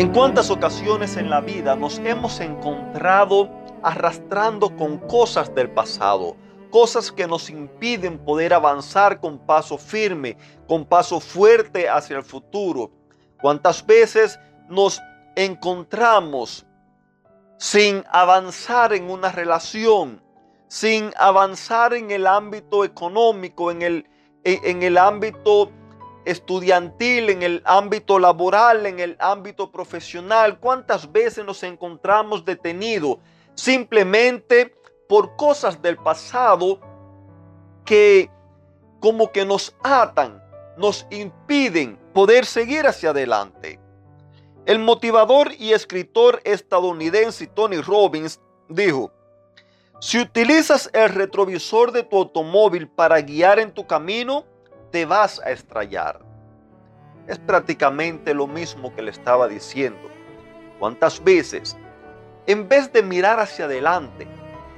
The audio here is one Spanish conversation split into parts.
¿En cuántas ocasiones en la vida nos hemos encontrado arrastrando con cosas del pasado? Cosas que nos impiden poder avanzar con paso firme, con paso fuerte hacia el futuro. ¿Cuántas veces nos encontramos sin avanzar en una relación, sin avanzar en el ámbito económico, en el, en el ámbito estudiantil, en el ámbito laboral, en el ámbito profesional. ¿Cuántas veces nos encontramos detenidos simplemente por cosas del pasado que como que nos atan, nos impiden poder seguir hacia adelante? El motivador y escritor estadounidense Tony Robbins dijo, si utilizas el retrovisor de tu automóvil para guiar en tu camino, te vas a estrellar. Es prácticamente lo mismo que le estaba diciendo. ¿Cuántas veces, en vez de mirar hacia adelante,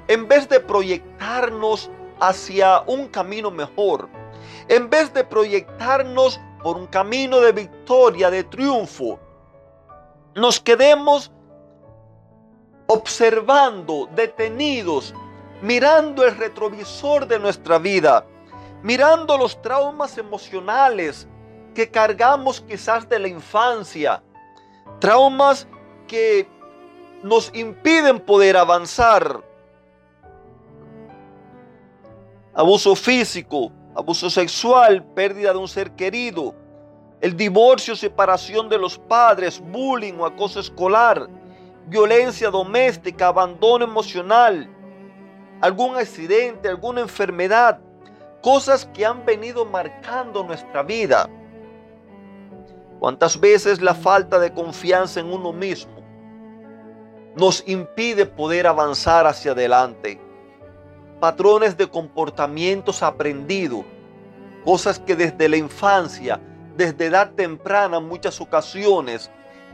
en vez de proyectarnos hacia un camino mejor, en vez de proyectarnos por un camino de victoria, de triunfo, nos quedemos observando, detenidos, mirando el retrovisor de nuestra vida, mirando los traumas emocionales que cargamos quizás de la infancia, traumas que nos impiden poder avanzar. Abuso físico, abuso sexual, pérdida de un ser querido, el divorcio, separación de los padres, bullying o acoso escolar, violencia doméstica, abandono emocional, algún accidente, alguna enfermedad, cosas que han venido marcando nuestra vida. ¿Cuántas veces la falta de confianza en uno mismo nos impide poder avanzar hacia adelante? Patrones de comportamientos aprendidos, cosas que desde la infancia, desde edad temprana, muchas ocasiones,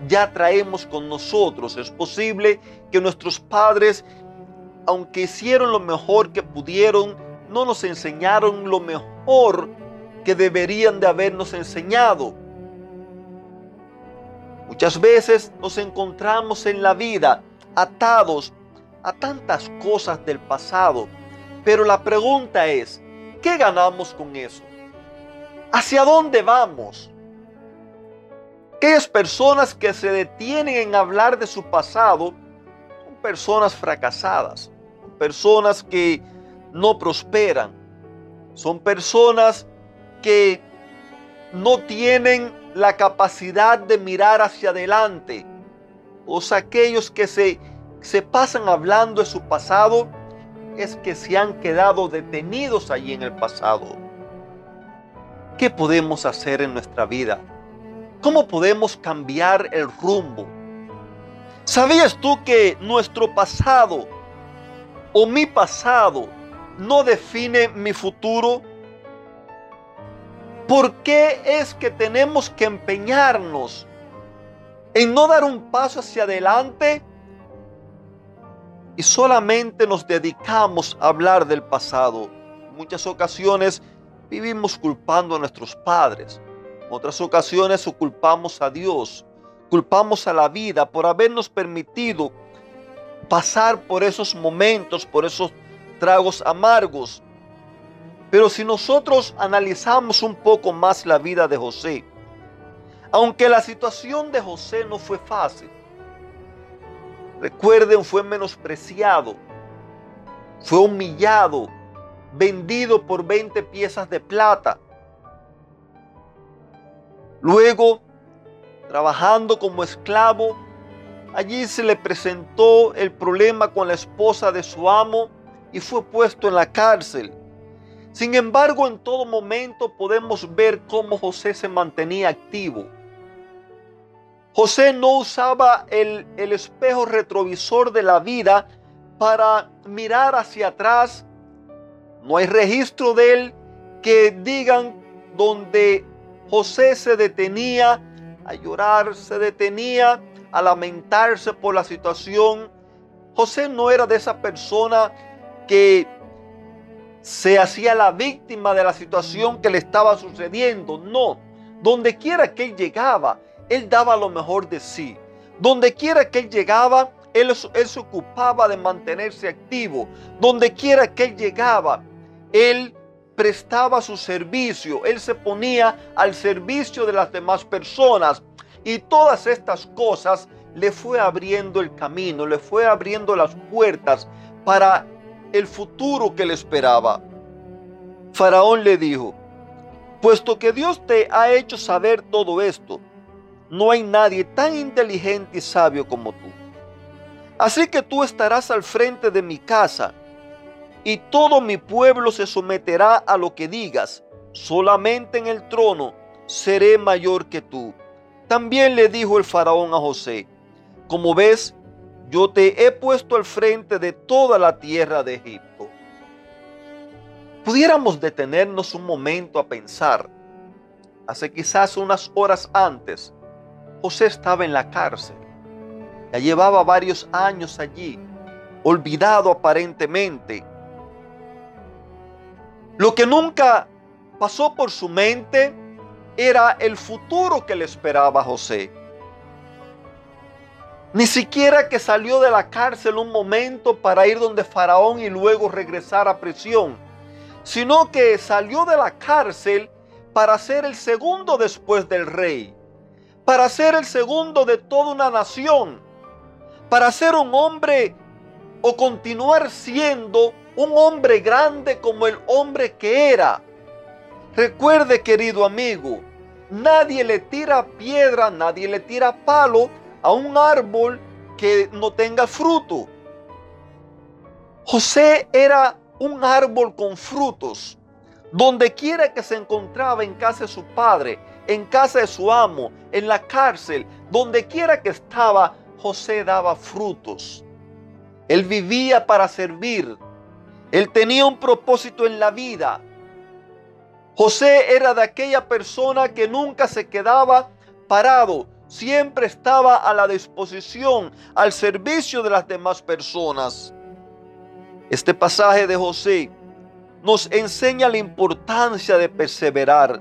ya traemos con nosotros. Es posible que nuestros padres, aunque hicieron lo mejor que pudieron, no nos enseñaron lo mejor que deberían de habernos enseñado. Muchas veces nos encontramos en la vida atados a tantas cosas del pasado, pero la pregunta es, ¿qué ganamos con eso? ¿Hacia dónde vamos? Aquellas personas que se detienen en hablar de su pasado son personas fracasadas, personas que no prosperan. Son personas que no tienen la capacidad de mirar hacia adelante. O aquellos que se, se pasan hablando de su pasado es que se han quedado detenidos allí en el pasado. ¿Qué podemos hacer en nuestra vida? ¿Cómo podemos cambiar el rumbo? ¿Sabías tú que nuestro pasado o mi pasado no define mi futuro? ¿Por qué es que tenemos que empeñarnos en no dar un paso hacia adelante y solamente nos dedicamos a hablar del pasado? En muchas ocasiones vivimos culpando a nuestros padres. En otras ocasiones culpamos a Dios. Culpamos a la vida por habernos permitido pasar por esos momentos, por esos tragos amargos. Pero si nosotros analizamos un poco más la vida de José, aunque la situación de José no fue fácil, recuerden, fue menospreciado, fue humillado, vendido por 20 piezas de plata. Luego, trabajando como esclavo, allí se le presentó el problema con la esposa de su amo y fue puesto en la cárcel. Sin embargo, en todo momento podemos ver cómo José se mantenía activo. José no usaba el, el espejo retrovisor de la vida para mirar hacia atrás. No hay registro de él que digan donde José se detenía a llorar, se detenía a lamentarse por la situación. José no era de esa persona que se hacía la víctima de la situación que le estaba sucediendo. No, donde quiera que él llegaba, él daba lo mejor de sí. Donde quiera que él llegaba, él, él se ocupaba de mantenerse activo. Donde quiera que él llegaba, él prestaba su servicio, él se ponía al servicio de las demás personas. Y todas estas cosas le fue abriendo el camino, le fue abriendo las puertas para el futuro que le esperaba. Faraón le dijo, puesto que Dios te ha hecho saber todo esto, no hay nadie tan inteligente y sabio como tú. Así que tú estarás al frente de mi casa y todo mi pueblo se someterá a lo que digas. Solamente en el trono seré mayor que tú. También le dijo el faraón a José, como ves, yo te he puesto al frente de toda la tierra de Egipto. Pudiéramos detenernos un momento a pensar. Hace quizás unas horas antes, José estaba en la cárcel. Ya llevaba varios años allí, olvidado aparentemente. Lo que nunca pasó por su mente era el futuro que le esperaba a José. Ni siquiera que salió de la cárcel un momento para ir donde Faraón y luego regresar a prisión, sino que salió de la cárcel para ser el segundo después del rey, para ser el segundo de toda una nación, para ser un hombre o continuar siendo un hombre grande como el hombre que era. Recuerde, querido amigo, nadie le tira piedra, nadie le tira palo a un árbol que no tenga fruto. José era un árbol con frutos. Donde quiera que se encontraba en casa de su padre, en casa de su amo, en la cárcel, donde quiera que estaba, José daba frutos. Él vivía para servir. Él tenía un propósito en la vida. José era de aquella persona que nunca se quedaba parado, siempre estaba a la disposición, al servicio de las demás personas. Este pasaje de José nos enseña la importancia de perseverar.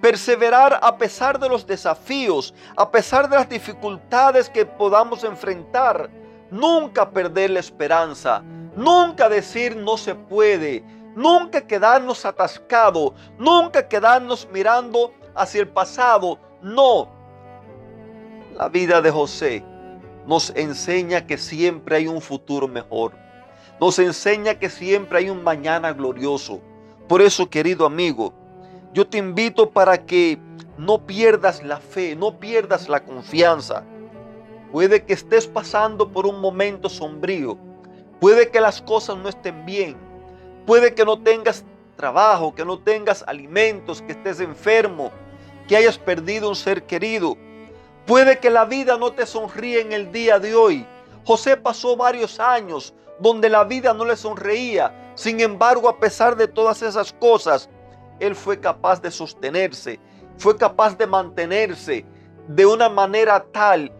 Perseverar a pesar de los desafíos, a pesar de las dificultades que podamos enfrentar. Nunca perder la esperanza. Nunca decir no se puede. Nunca quedarnos atascados. Nunca quedarnos mirando hacia el pasado. No, la vida de José nos enseña que siempre hay un futuro mejor. Nos enseña que siempre hay un mañana glorioso. Por eso, querido amigo, yo te invito para que no pierdas la fe, no pierdas la confianza. Puede que estés pasando por un momento sombrío. Puede que las cosas no estén bien. Puede que no tengas trabajo, que no tengas alimentos, que estés enfermo, que hayas perdido un ser querido. Puede que la vida no te sonríe en el día de hoy. José pasó varios años donde la vida no le sonreía. Sin embargo, a pesar de todas esas cosas, él fue capaz de sostenerse, fue capaz de mantenerse de una manera tal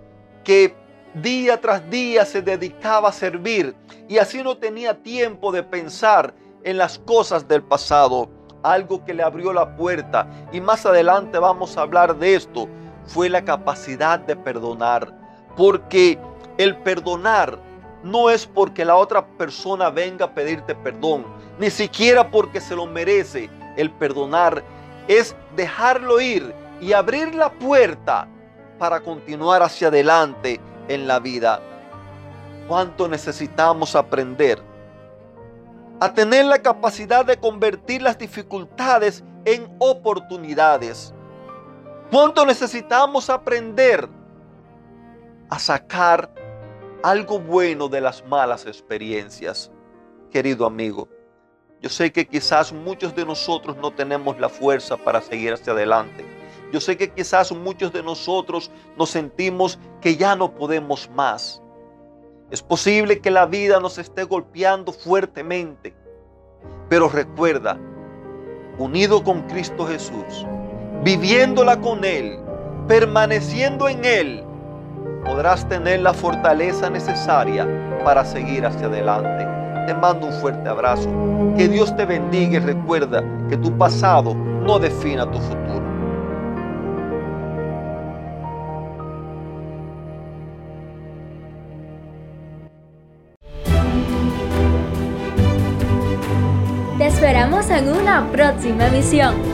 que día tras día se dedicaba a servir y así no tenía tiempo de pensar en las cosas del pasado, algo que le abrió la puerta y más adelante vamos a hablar de esto fue la capacidad de perdonar. Porque el perdonar no es porque la otra persona venga a pedirte perdón, ni siquiera porque se lo merece. El perdonar es dejarlo ir y abrir la puerta para continuar hacia adelante en la vida. ¿Cuánto necesitamos aprender? A tener la capacidad de convertir las dificultades en oportunidades. ¿Cuánto necesitamos aprender a sacar algo bueno de las malas experiencias? Querido amigo, yo sé que quizás muchos de nosotros no tenemos la fuerza para seguir hacia adelante. Yo sé que quizás muchos de nosotros nos sentimos que ya no podemos más. Es posible que la vida nos esté golpeando fuertemente. Pero recuerda, unido con Cristo Jesús, viviéndola con Él, permaneciendo en Él, podrás tener la fortaleza necesaria para seguir hacia adelante. Te mando un fuerte abrazo. Que Dios te bendiga y recuerda que tu pasado no defina tu futuro. Te esperamos en una próxima emisión.